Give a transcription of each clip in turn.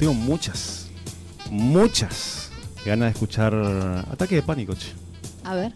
tengo muchas, muchas ganas de escuchar Ataque de Pánico, che. A ver.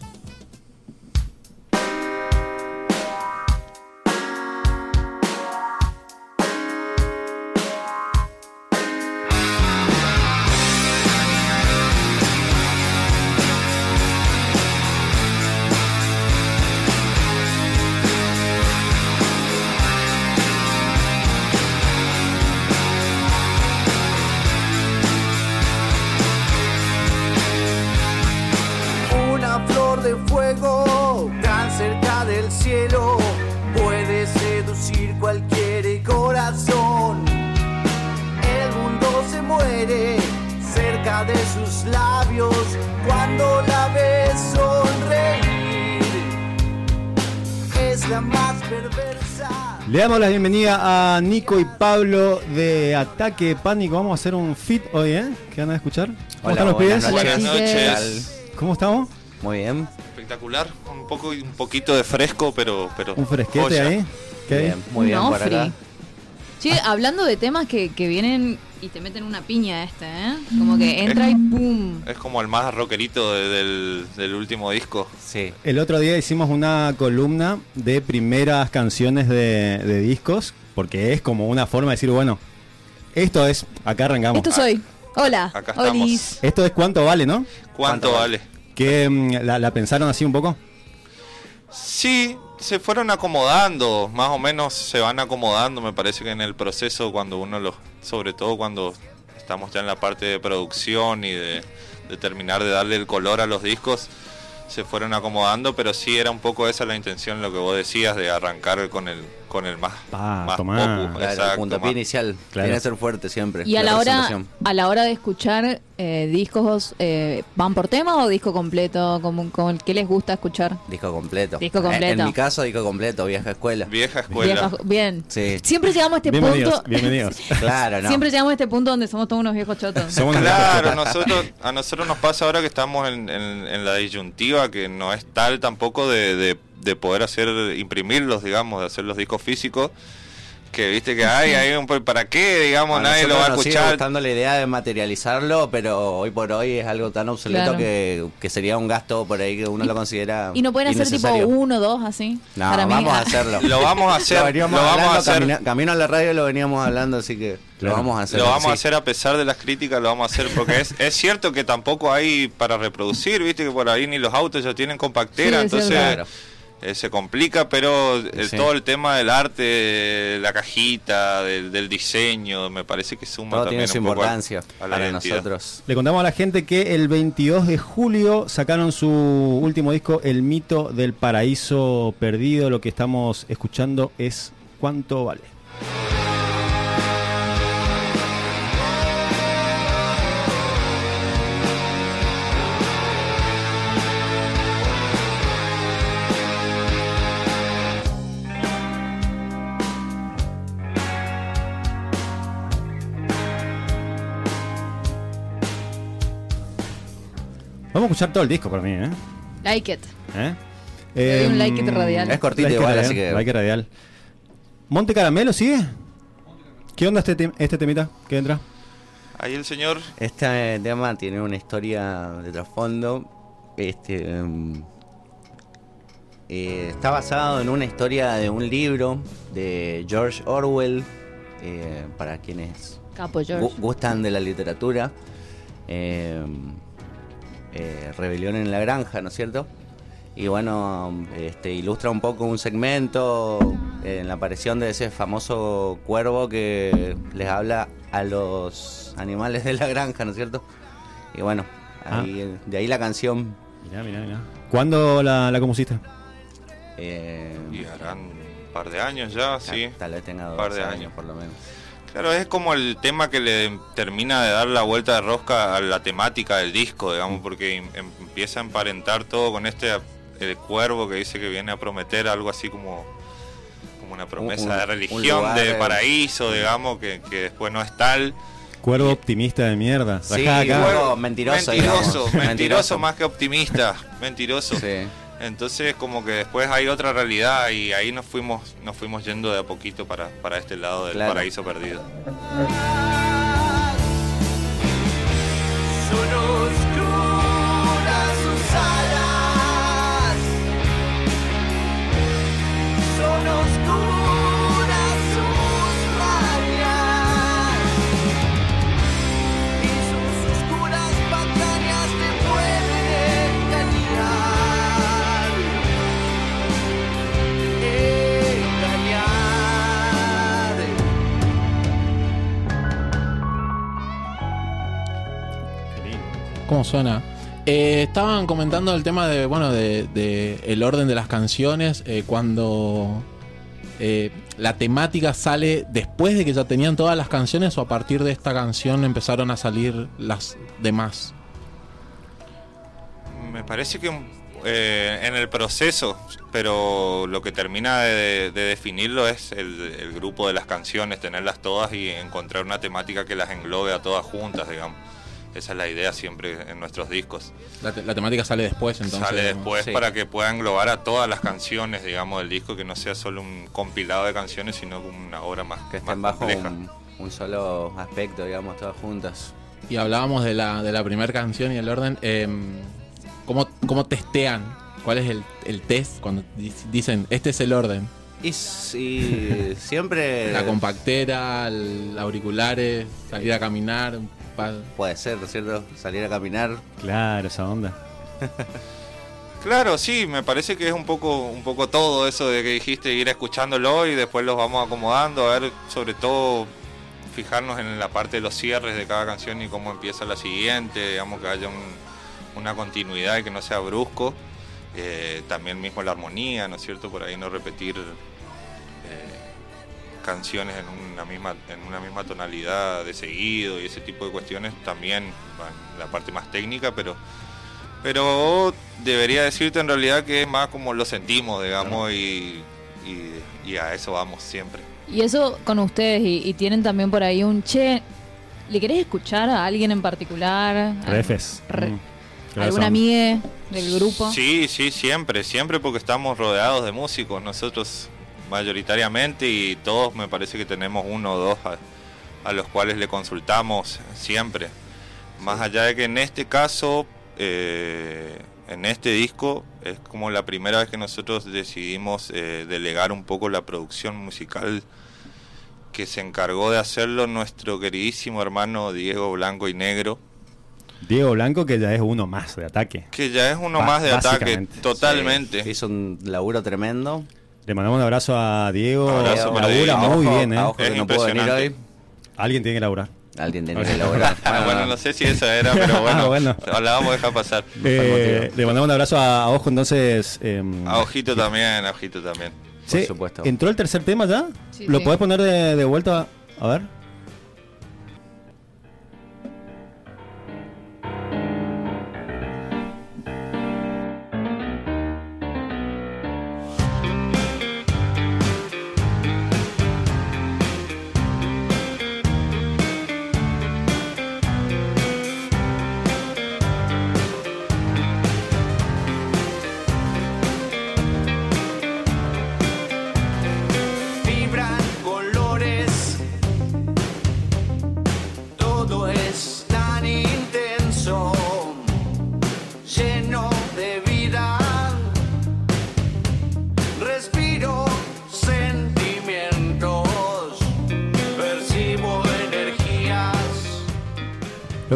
Muere cerca de sus labios cuando la ves sonreír. Es la más perversa. Le damos la bienvenida a Nico y Pablo de Ataque de Pánico. Vamos a hacer un fit hoy, ¿eh? ¿Qué van a escuchar? ¿Cómo están los buenas. Hola, Buenas noches. ¿Cómo estamos? Muy bien. Espectacular, un poco un poquito de fresco, pero pero ¿Un fresquete joya. ahí? ¿Qué? Bien, muy bien Un por acá. ofri. Che, hablando de temas que, que vienen y te meten una piña este, ¿eh? Como que entra y ¡pum! Es como el más rockerito de- del, del último disco. Sí. El otro día hicimos una columna de primeras canciones de, de discos, porque es como una forma de decir, bueno, esto es, acá arrancamos. Esto soy. Hola. Acá estamos. Olis. Esto es cuánto vale, ¿no? ¿Cuánto, ¿Cuánto vale? Que mm, la, la pensaron así un poco. Sí, se fueron acomodando, más o menos se van acomodando, me parece que en el proceso cuando uno lo, sobre todo cuando estamos ya en la parte de producción y de, terminar de darle el color a los discos, se fueron acomodando, pero sí era un poco esa la intención, lo que vos decías, de arrancar con el, con el más, Pa, más tomá. popu, Claro, exacto, el puntapié más- inicial. Claro. Tiene que ser fuerte siempre. Y a la hora, a la hora de escuchar eh, discos, eh, ¿van por tema o disco completo? Como, como, ¿Qué les gusta escuchar? Disco completo. Disco Eh, completo. En mi caso, disco completo, vieja escuela. Vieja escuela. Vieja- bien. Sí. Siempre llegamos a este bienvenidos, punto. bienvenidos. Claro, ¿no? Siempre llegamos a este punto donde somos todos unos viejos chotos. Somos Claro, nosotros, a nosotros nos pasa ahora que estamos en, en- en la disyuntiva que no es tal tampoco de, de- de poder hacer, imprimirlos, digamos, de hacer los discos físicos, que viste que hay, hay un, ¿para qué? Digamos, nadie lo va a sigue escuchar. gustando la idea de materializarlo, pero hoy por hoy es algo tan obsoleto Claro. que, que sería un gasto por ahí que uno lo considera Y no pueden hacer tipo uno, dos, así. No, Para mí, vamos a ah, hacerlo. Lo vamos a hacer, Lo vamos a hacer. camina- camino a la radio lo veníamos hablando, así que Claro. lo vamos a hacer. Lo vamos a hacer a pesar de las críticas, lo vamos a hacer porque es, es cierto que tampoco hay para reproducir, viste que por ahí ni los autos ya tienen compactera, Sí, entonces Claro. Eh, se complica, pero el- Sí. todo el tema del arte, la cajita, del, del diseño, me parece que suma Todo también tiene su un poco a- importancia a la para identidad. nosotros. Le contamos a la gente que el 22 de julio sacaron su último disco, El mito del paraíso perdido. Lo que estamos escuchando es cuánto vale. Vamos a escuchar todo el disco para mí, ¿eh? Like it. ¿Eh? Doy un Em, like it radial. Es cortito like igual, radial, así que- like it radial. ¿Monte Caramelo sigue? ¿Qué onda este, tem- este temita que entra? Ahí el señor, Este tema tiene una historia de trasfondo. Este em, eh, está basado en una historia de un libro de George Orwell. eh, para quienes Capo George. gu- gustan de la literatura. em, eh, Rebelión en la Granja, ¿no es cierto? Y bueno, este, ilustra un poco un segmento en la aparición de ese famoso cuervo que les habla a los animales de la granja, ¿no es cierto? Y bueno, ahí- de ahí la canción. Mirá, mirá, mirá. ¿Cuándo la, la compusiste? eh, y harán un par de años ya, sí. Tal vez tenga dos par de años, años. por lo menos. Claro, es como el tema que le termina de dar la vuelta de rosca a la temática del disco, digamos, porque em- empieza a emparentar todo con este el cuervo que dice que viene a prometer algo así como como una promesa un- de religión, lugar, de eh, paraíso, digamos, que, que después no es tal. Cuervo optimista de mierda. Sí, acá. cuervo. Mentiroso, mentiroso, mentiroso, Mentiroso. más que optimista, mentiroso. Sí. Entonces como que después hay otra realidad y ahí nos fuimos, nos fuimos yendo de a poquito para, para este lado del Claro. paraíso perdido. Cómo suena. Eh, estaban comentando el tema de, bueno, de, el orden de las canciones, eh, cuando eh, la temática sale después de que ya tenían todas las canciones o a partir de esta canción empezaron a salir las demás. Me parece que eh, en el proceso, pero lo que termina de, de definirlo es el, el grupo de las canciones, tenerlas todas y encontrar una temática que las englobe a todas juntas, digamos. Esa es la idea siempre en nuestros discos. La, te- la temática sale después, entonces. Sale después sí. para que pueda englobar a todas las canciones, digamos, del disco, que no sea solo un compilado de canciones, sino como una obra más, Que más estén bajo compleja. un, un solo aspecto, digamos, todas juntas. Y hablábamos de la, de la primera canción y el orden. eh, ¿cómo, ¿Cómo testean? ¿Cuál es el, el test cuando di- dicen este es el orden? Y, si siempre La compactera, el auriculares, salir a caminar. Puede ser, ¿no es cierto? Salir a caminar. Claro, esa onda. Claro, sí, me parece que es un poco, un poco todo eso de que dijiste, ir escuchándolo y después los vamos acomodando, a ver, sobre todo fijarnos en la parte de los cierres de cada canción y cómo empieza la siguiente, digamos que haya un- una continuidad y que no sea brusco. Eh, también mismo la armonía, ¿no es cierto? Por ahí no repetir canciones en una misma en una misma tonalidad de seguido y ese tipo de cuestiones también van la parte más técnica, pero pero debería decirte en realidad que es más como lo sentimos, digamos, y, y, y a eso vamos siempre. Y eso con ustedes, y, y tienen también por ahí un che. ¿Le querés escuchar a alguien en particular? Refes. Re- Mm. ¿Alguna amiga del grupo? Sí, sí, siempre, siempre porque estamos rodeados de músicos, nosotros mayoritariamente y todos me parece que tenemos uno o dos a, a los cuales le consultamos siempre. Más allá de que en este caso, eh, en este disco, es como la primera vez que nosotros decidimos eh, delegar un poco la producción musical que se encargó de hacerlo nuestro queridísimo hermano Diego Blanco y Negro. Diego Blanco, que ya es uno más de ataque. Que ya es uno Ba- más de ataque, totalmente. Sí, hizo un laburo tremendo. Le mandamos un abrazo a Diego. Abrazo para labura Diego. muy Ojo, bien, ¿eh? que Es no puedo venir impresionante. hoy. Alguien tiene que laburar. Alguien tiene que laburar. Ah, bueno, no sé si eso era, pero bueno, Ah, bueno. la vamos a dejar pasar. Eh, le mandamos un abrazo a, a Ojo, entonces. em, A Ojito también, a Ojito también. sí, por supuesto. ¿Entró el tercer tema ya? Sí, ¿Lo sí. podés poner de, de vuelta? A ver.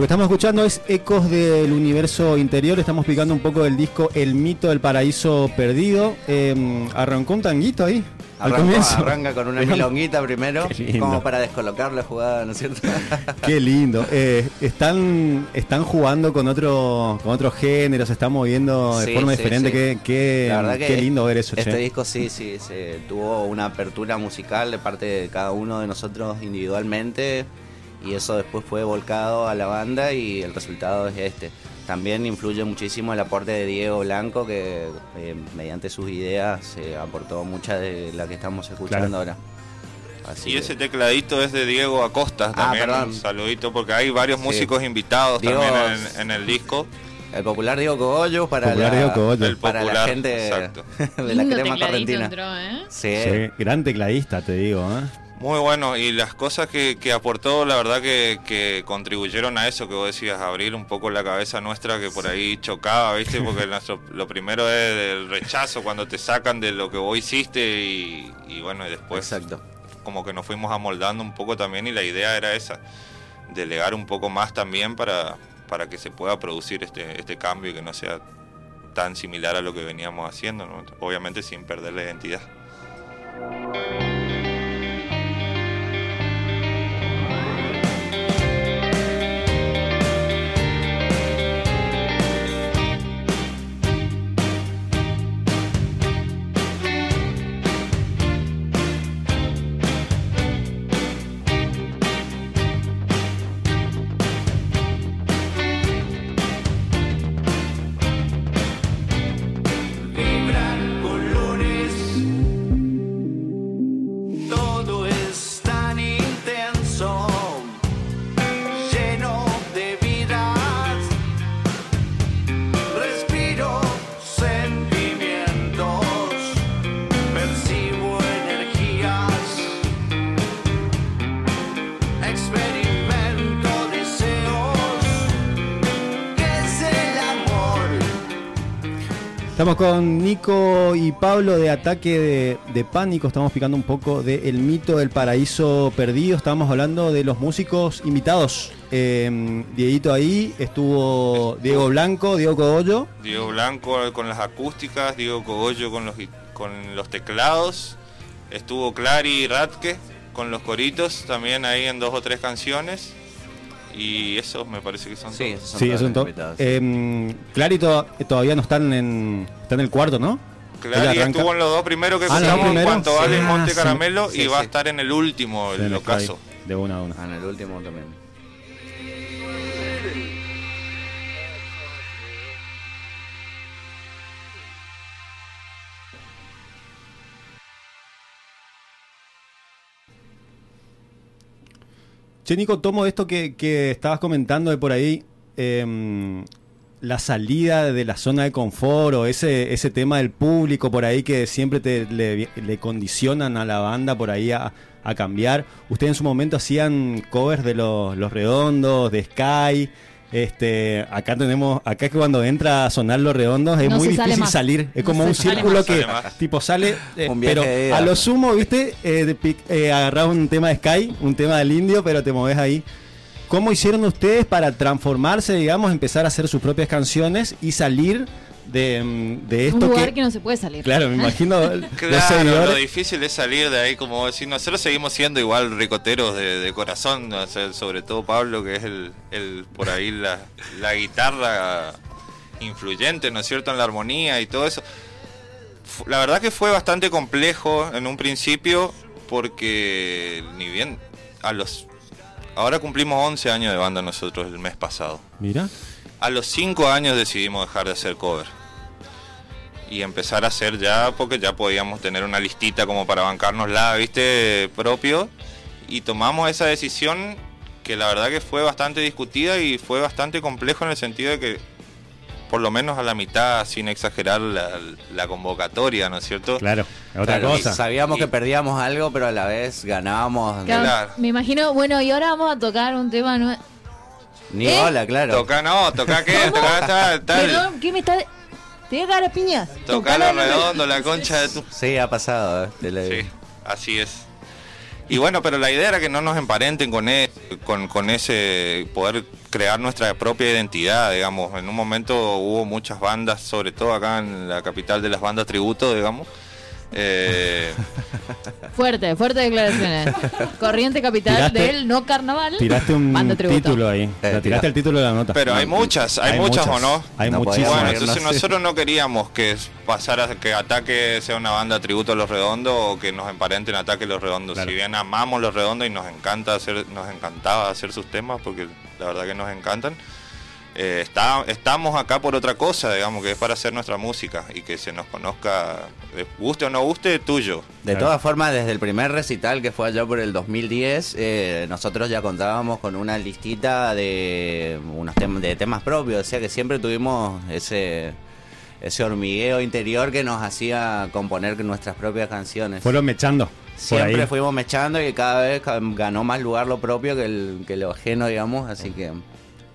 Estamos escuchando es Ecos del Universo Interior. Estamos explicando un poco del disco El Mito del Paraíso Perdido. Em, arrancó un tanguito ahí. Al Arranca, comienzo. arranca con una milonguita primero, como para descolocar la jugada, ¿no es cierto? Qué lindo. Eh, están, están jugando con otro, con otro género, se están moviendo de Sí, forma sí, diferente. sí. Qué, qué, lindo ver eso, Este che. disco sí, sí, se tuvo una apertura musical de parte de cada uno de nosotros individualmente y eso después fue volcado a la banda y el resultado es este. También influye muchísimo el aporte de Diego Blanco que eh, mediante sus ideas se aportó mucha de la que estamos escuchando Claro. ahora. Así Y que- ese tecladito es de Diego Acosta Ah, también. perdón. Un saludito porque hay varios Sí. músicos invitados Diego- también en, en el disco. el popular Diego Cogollo para Popular la, Diego Cogollo. El para la popular, gente exacto. de la Lindo crema correntina. entró, ¿eh? Sí. Sí, gran tecladista, te digo. ¿eh? Muy bueno, y las cosas que, que aportó, la verdad que, que contribuyeron a eso que vos decías, abrir un poco la cabeza nuestra que por ahí chocaba, ¿viste? Porque nuestro, lo primero es el rechazo cuando te sacan de lo que vos hiciste y, y bueno, y después Exacto. como que nos fuimos amoldando un poco también y la idea era esa, delegar un poco más también para, para que se pueda producir este, este cambio y que no sea tan similar a lo que veníamos haciendo, ¿no? obviamente sin perder la identidad. Estamos con Nico y Pablo de Ataque de, de Pánico. Estamos picando un poco de El mito del paraíso perdido. Estábamos hablando de los músicos invitados. Eh, Dieguito ahí, estuvo Diego Blanco, Diego Cogollo. Diego Blanco con las acústicas, Diego Cogollo con los, con los teclados, estuvo Clary Radke con los coritos también ahí en dos o tres canciones. Y eso me parece que son Sí, todos. esos son Sí, todos. Eh, Clary to- todavía no están en, está en el cuarto, ¿no? Clary estuvo en los dos primeros que Ah, ¿los dos escuchamos en cuanto Sí. vale Ah, Monte. Caramelo Sí, y va a estar en el último, En el el ocaso. De una a una. Ah, en el último también. Che, Nico, tomo esto que, que estabas comentando de por ahí, em, la salida de la zona de confort o ese, ese tema del público por ahí que siempre te, le, le condicionan a la banda por ahí a, a cambiar. Ustedes en su momento hacían covers de los, los redondos, de Sky. Este, acá tenemos, acá es que cuando entra a sonar los redondos es No muy difícil salir. Es No como un círculo más. que Sale tipo sale, eh, pero de a lo sumo, viste, eh, eh, agarrar un tema de Sky, un tema del indio, pero te moves ahí. ¿Cómo hicieron ustedes para transformarse, digamos, empezar a hacer sus propias canciones y salir de, mm, de Un esto lugar que, que... no se puede salir. Claro, me imagino Claro, lo difícil es salir de ahí, como decir, nosotros seguimos siendo igual ricoteros de, de corazón, o sea, sobre todo Pablo, que es el, el por ahí la, la guitarra influyente, ¿no es cierto?, en la armonía y todo eso. La verdad que fue bastante complejo en un principio, porque ni bien a los... Ahora cumplimos 11 años de banda nosotros el mes pasado. Mira, A los 5 años decidimos dejar de hacer cover. Y empezar a hacer ya, porque ya podíamos tener una listita como para bancarnosla, viste, propio. Y tomamos esa decisión que la verdad que fue bastante discutida y fue bastante complejo en el sentido de que, por lo menos a la mitad, sin exagerar la, la convocatoria, ¿no es cierto? claro, otra Claro, cosa. Sabíamos Y- que perdíamos algo, pero a la vez ganábamos. Claro, Claro. Me imagino, bueno, y ahora vamos a tocar un tema nuevo. Ni ¿Eh? hola, claro. Toca no, toca qué, toca tal, tal. Perdón, ¿qué me está...? ¿Te voy a cagar a piñas? Toca Tocala lo en el- redondo, la concha de tu... Sí, ha pasado. eh. Sí, así es. Y bueno, pero la idea era que no nos emparenten con, e- con, con ese poder crear nuestra propia identidad, digamos. En un momento hubo muchas bandas, sobre todo acá en la capital de las bandas tributo, digamos. Eh, Fuerte, fuerte declaraciones. Corriente capital Tiraste- del no carnaval. Tiraste un título ahí. Sea, tiraste el título de la nota. pero hay muchas, hay, muchas, o no. Hay No muchísimas. Bueno, entonces no sé. nosotros no queríamos que pasara que Ataque sea una banda tributo a Los Redondos o que nos emparenten Ataque Los Redondos. Claro. Si bien amamos Los Redondos y nos encanta hacer, nos encantaba hacer sus temas porque la verdad que nos encantan. Eh, está, estamos acá por otra cosa, digamos, que es para hacer nuestra música y que se nos conozca, eh, guste o no guste, tuyo. De Claro. todas formas, desde el primer recital que fue allá por el 2010, eh, nosotros ya contábamos con una listita de unos temas de temas propios, o sea que siempre tuvimos ese ese hormigueo interior que nos hacía componer nuestras propias canciones. Fueron mechando. por Siempre ahí. fuimos mechando y cada vez ganó más lugar lo propio que, el, que lo ajeno, digamos, así que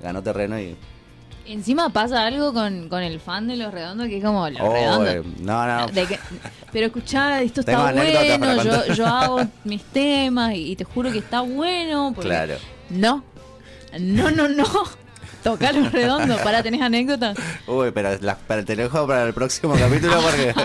ganó terreno y... Encima pasa algo con, con el fan de Los Redondos que es como Los Oh, Redondos. eh, no, no, De que- pero escuchá, esto está bueno, yo, yo hago mis temas y, y te juro que está bueno. porque- claro. No, no, no, no. Toca los redondos, para, ¿tenés anécdotas? Uy, pero la, para, te lo dejo para el próximo capítulo porque...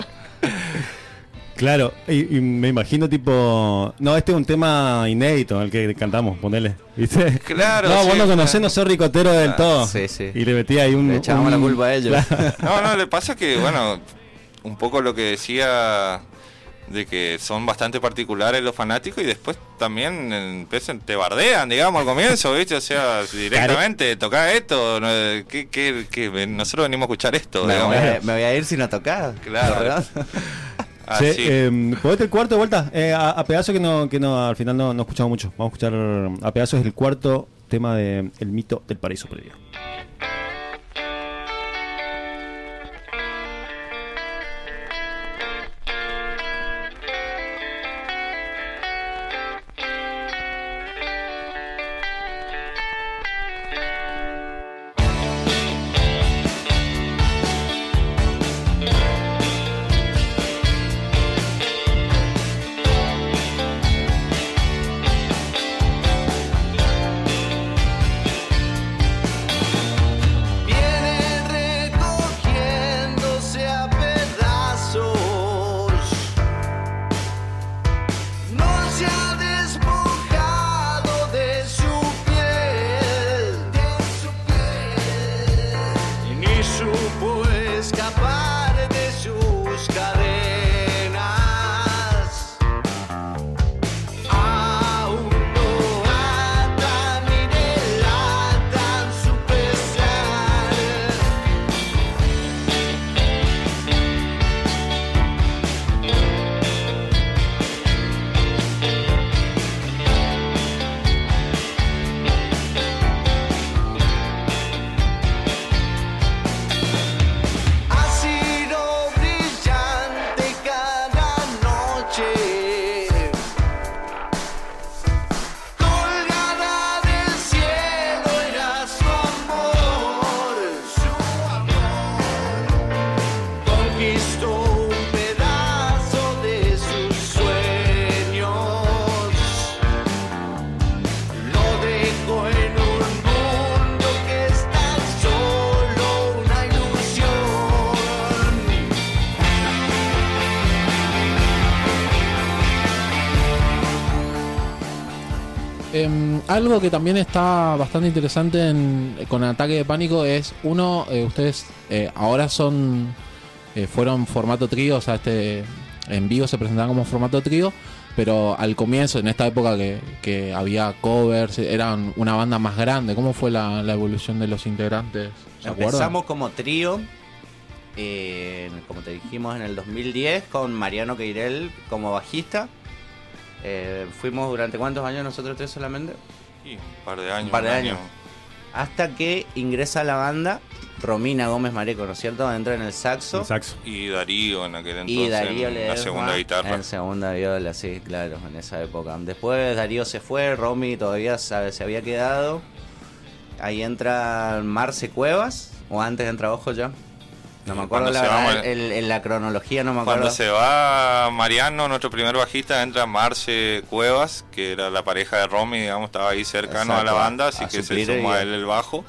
Claro, y, y me imagino tipo. No, este es un tema inédito, el que cantamos, ponele. ¿Viste? Claro, No, sí, vos no conocés, claro. no sos ricotero del Ah, todo. sí, sí. Y le metí ahí un. Le echábamos un- la culpa a ellos. Claro. No, no, le pasa que, bueno, un poco lo que decía de que son bastante particulares los fanáticos y después también empiezan, te bardean, digamos, al comienzo, ¿viste? O sea, directamente, toca esto, ¿no? ¿Qué, qué, qué? nosotros venimos a escuchar esto, Me digamos. voy, a, me voy a ir si no tocas. Claro. Che, eh, el cuarto de vuelta. Eh, a, a pedazos que no, que no, al final no, no escuchamos mucho. Vamos a escuchar a pedazos el cuarto tema de El mito del paraíso perdido. Algo que también está bastante interesante en- con Ataque de Pánico es, uno, eh, ustedes eh, ahora son, eh, fueron formato trío, o sea, este en vivo se presentaban como formato trío, pero al comienzo, en esta época que, había covers, eran una banda más grande. ¿Cómo fue la, evolución de los integrantes? ¿Se? Empezamos como trío, como te dijimos, en el 2010 con Mariano Queirel como bajista. Eh, fuimos durante cuántos años nosotros tres solamente? Y un par de años. Un par de un años. año. Hasta que ingresa a la banda Romina Gómez Mareco, ¿no es cierto? Entra en el saxo. El saxo. Y Darío en aquel entonces Y Darío en la segunda guitarra. En segunda viola, sí, claro, en esa época. Después Darío se fue, Romy todavía sabe, se había quedado. Ahí entra Marce Cuevas, o antes entra Ojo ya. No me Y acuerdo la verdad, el- en la cronología no me acuerdo. Cuando se va Mariano, nuestro primer bajista, entra Marce Cuevas, que era la pareja de Romy, digamos, estaba ahí cercano a la banda, así que se suplir sumó a el- él el bajo.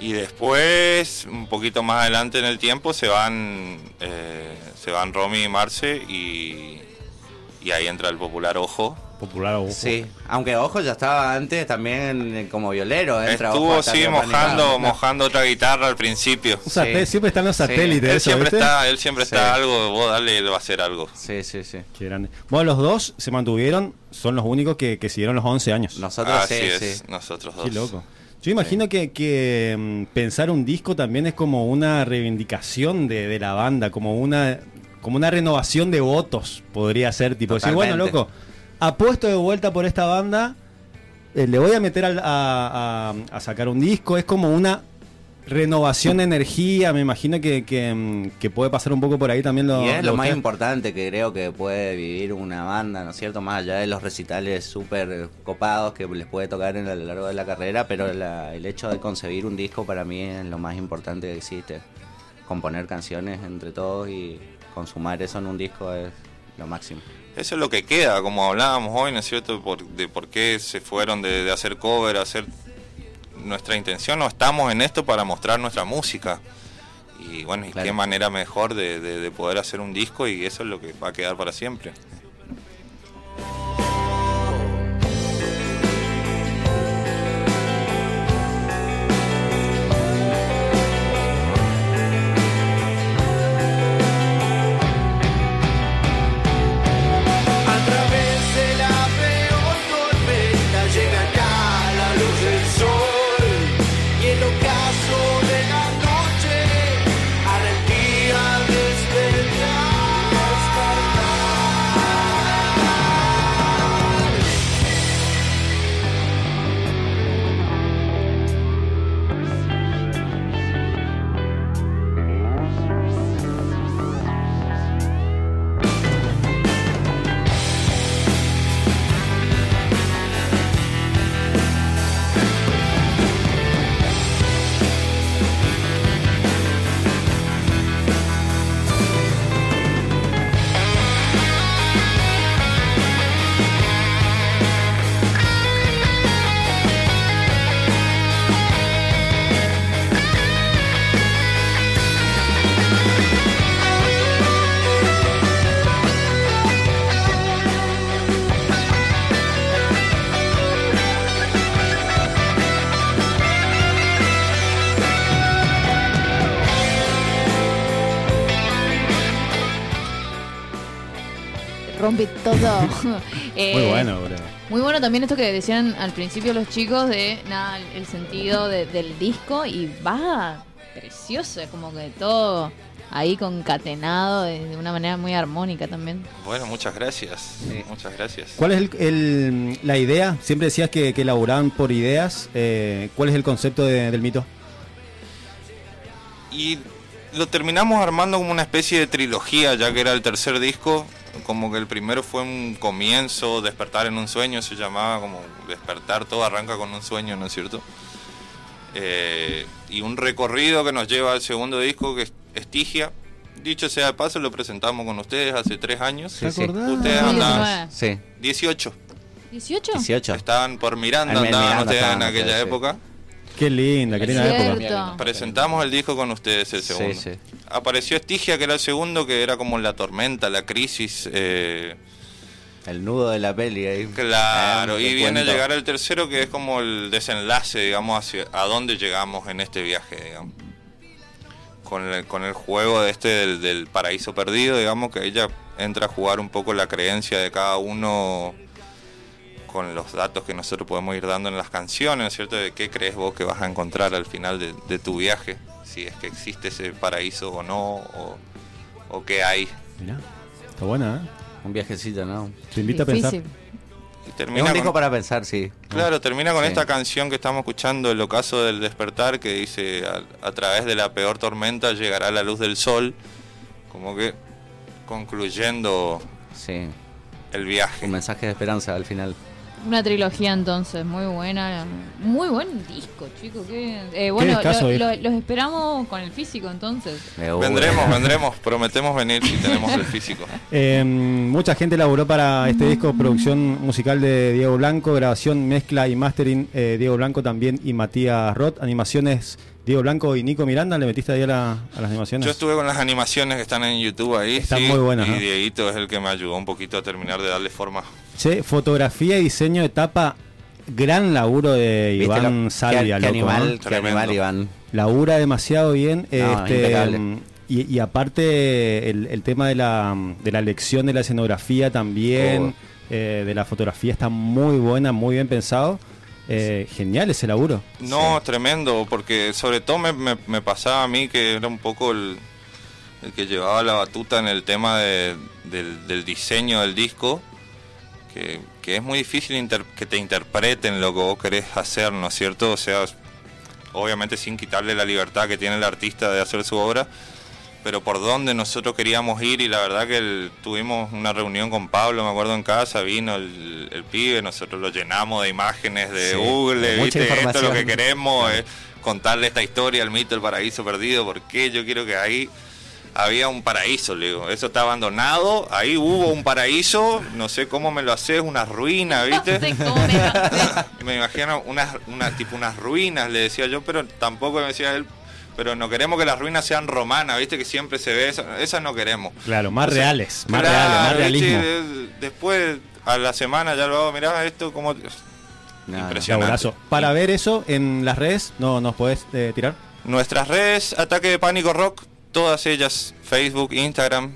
Y después, un poquito más adelante en el tiempo, se van eh, se van Romy y Marce y, y ahí entra el popular Ojo. Popular ojo. Sí, aunque Ojo ya estaba antes también eh, como violero. Entra Ojo Estuvo, hasta sí, mojando, mojando otra guitarra al principio. Un satel- Sí. Siempre están los Sí. satélites, Él eso, siempre, ¿viste? está, él siempre Sí. está algo, vos dale, él va a hacer algo. Sí, sí, sí. Qué grande. Bueno, los dos se mantuvieron, son los únicos que, que siguieron los 11 años. Nosotros Así sí, es, sí. nosotros dos. Qué loco. Yo imagino que, que, mm, pensar un disco también es como una reivindicación de, de la banda, como una como una renovación de votos, podría ser. Tipo, decir, bueno, Totalmente. loco, apuesto de vuelta por esta banda, eh, le voy a meter al- a, a- a sacar un disco, es como una renovación de energía, me imagino que, que, mm, que puede pasar un poco por ahí también lo Y es lo más importante que creo que puede vivir una banda, ¿no es cierto? Más allá de los recitales súper copados que les puede tocar en a lo largo de la carrera, pero la- el hecho de concebir un disco para mí es lo más importante que existe. Componer canciones entre todos y consumar eso en un disco es lo máximo. Eso es lo que queda, como hablábamos hoy, ¿no es cierto? Por- de por qué se fueron de, de hacer cover a hacer nuestra intención. No estamos en esto para mostrar nuestra música. Y bueno, y Claro. qué manera mejor de, de- de poder hacer un disco y eso es lo que va a quedar para siempre. Todo. Eh, Muy bueno, bro. Muy bueno también esto que decían al principio los chicos de nada, el sentido de- del disco y va precioso, es como que todo ahí concatenado de, de una manera muy armónica también. Bueno, muchas gracias. Muchas gracias. ¿Cuál es el, el- la idea? Siempre decías que, que elaboraban por ideas. eh, ¿Cuál es el concepto de- del mito? Y lo terminamos armando como una especie de trilogía, ya que era el tercer disco. Como que el primero fue un comienzo, despertar en un sueño, se llamaba como despertar, todo arranca con un sueño, ¿no es cierto? Eh, y un recorrido que nos lleva al segundo disco, que es Estigia. Dicho sea de paso, lo presentamos con ustedes hace tres años. Sí, sí. Ustedes andaban 19. Sí, 18. ¿18? 18. Estaban por Miranda, En andaban Miranda ustedes en aquella época. Qué linda, qué linda Cierto. época. Presentamos el disco con ustedes el Sí, segundo. sí. Apareció Estigia, que era el segundo, que era como la tormenta, la crisis. eh, El nudo de la peli ahí. Claro, Eh, y viene a llegar el tercero que es como el desenlace, digamos, hacia a dónde llegamos en este viaje, digamos. Con el, con el juego de este del, del paraíso perdido, digamos, que ella entra a jugar un poco la creencia de cada uno con los datos que nosotros podemos ir dando en las canciones, ¿no es cierto? De qué crees vos que vas a encontrar al final de, de tu viaje, si es que existe ese paraíso o no, o, o qué hay. Mirá, está buena, ¿eh? Un viajecito, ¿no? Te invita a pensar. Difícil. Y Es termina un con- disco para pensar, sí. Claro, termina con Sí. esta canción que estamos escuchando, El ocaso del despertar, que dice, a, a través de la peor tormenta llegará la luz del sol, como que concluyendo Sí. el viaje. Un mensaje de esperanza al final. Una trilogía entonces, muy buena. Muy buen disco, chicos. qué- Eh, bueno, lo- lo- los esperamos con el físico entonces. Vendremos, vendremos, prometemos venir si tenemos el físico. Eh, mucha gente laburó para este disco, producción musical de Diego Blanco, grabación, mezcla y mastering eh, Diego Blanco también y Matías Roth, animaciones Diego Blanco y Nico Miranda, ¿le metiste ahí a, la- a las animaciones? Yo estuve con las animaciones que están en YouTube ahí. Están sí, muy buenas, Y ¿no? Dieguito es el que me ayudó un poquito a terminar de darle forma. Che, fotografía y diseño de tapa, gran laburo de ¿Viste Iván lo- Salvia, qué, qué loco, animal, ¿no? qué animal, Iván. Labura demasiado bien. No, este, y, y aparte el, el tema de la, de la elección de la escenografía también, Oh. eh, de la fotografía está muy buena, muy bien pensado. Eh, Genial ese laburo. No, tremendo, porque sobre todo me, me- me pasaba a mí que era un poco el, el que llevaba la batuta en el tema de- del, del diseño del disco, que, que es muy difícil inter- que te interpreten lo que vos querés hacer, ¿no es cierto? O sea, obviamente sin quitarle la libertad que tiene el artista de hacer su obra, pero por dónde nosotros queríamos ir y la verdad que el- tuvimos una reunión con Pablo, me acuerdo en casa, vino el, el pibe, nosotros lo llenamos de imágenes de Sí, Google, de ¿viste? esto es lo que queremos, es contarle esta historia, el mito del paraíso perdido, porque yo quiero que ahí había un paraíso, le digo, eso está abandonado, ahí hubo un paraíso, no sé cómo me lo haces, una ruina, ¿viste? No sé cómo me lo haces. me imagino unas, una, tipo unas ruinas, le decía yo, pero tampoco me decía él, pero no queremos que las ruinas sean romanas, viste que siempre se ve, eso, esas no queremos. Claro, más reales, más claro, reales, más realismo. De- Después, a la semana ya lo hago, mirá esto como... Impresionante. Para ver eso en las redes, no nos podés eh, tirar. Nuestras redes, Ataque de Pánico Rock, todas ellas, Facebook, Instagram,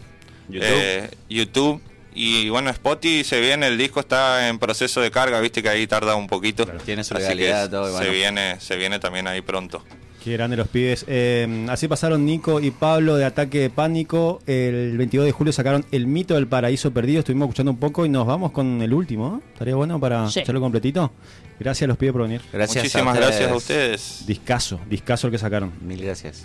YouTube. eh, YouTube. Y bueno, Spotify se viene, el disco está en proceso de carga, viste que ahí tarda un poquito. Tiene su legalidad, que todo, se viene, se viene también ahí pronto. Qué grande los pibes. Eh, así pasaron Nico y Pablo de Ataque de Pánico. El 22 de julio sacaron El mito del paraíso perdido. Estuvimos escuchando un poco y nos vamos con el último. ¿eh? Estaría bueno para Sí. echarlo completito. Gracias a los pibes por venir. Gracias Muchísimas a gracias a ustedes. Discaso, discaso el que sacaron. Mil gracias.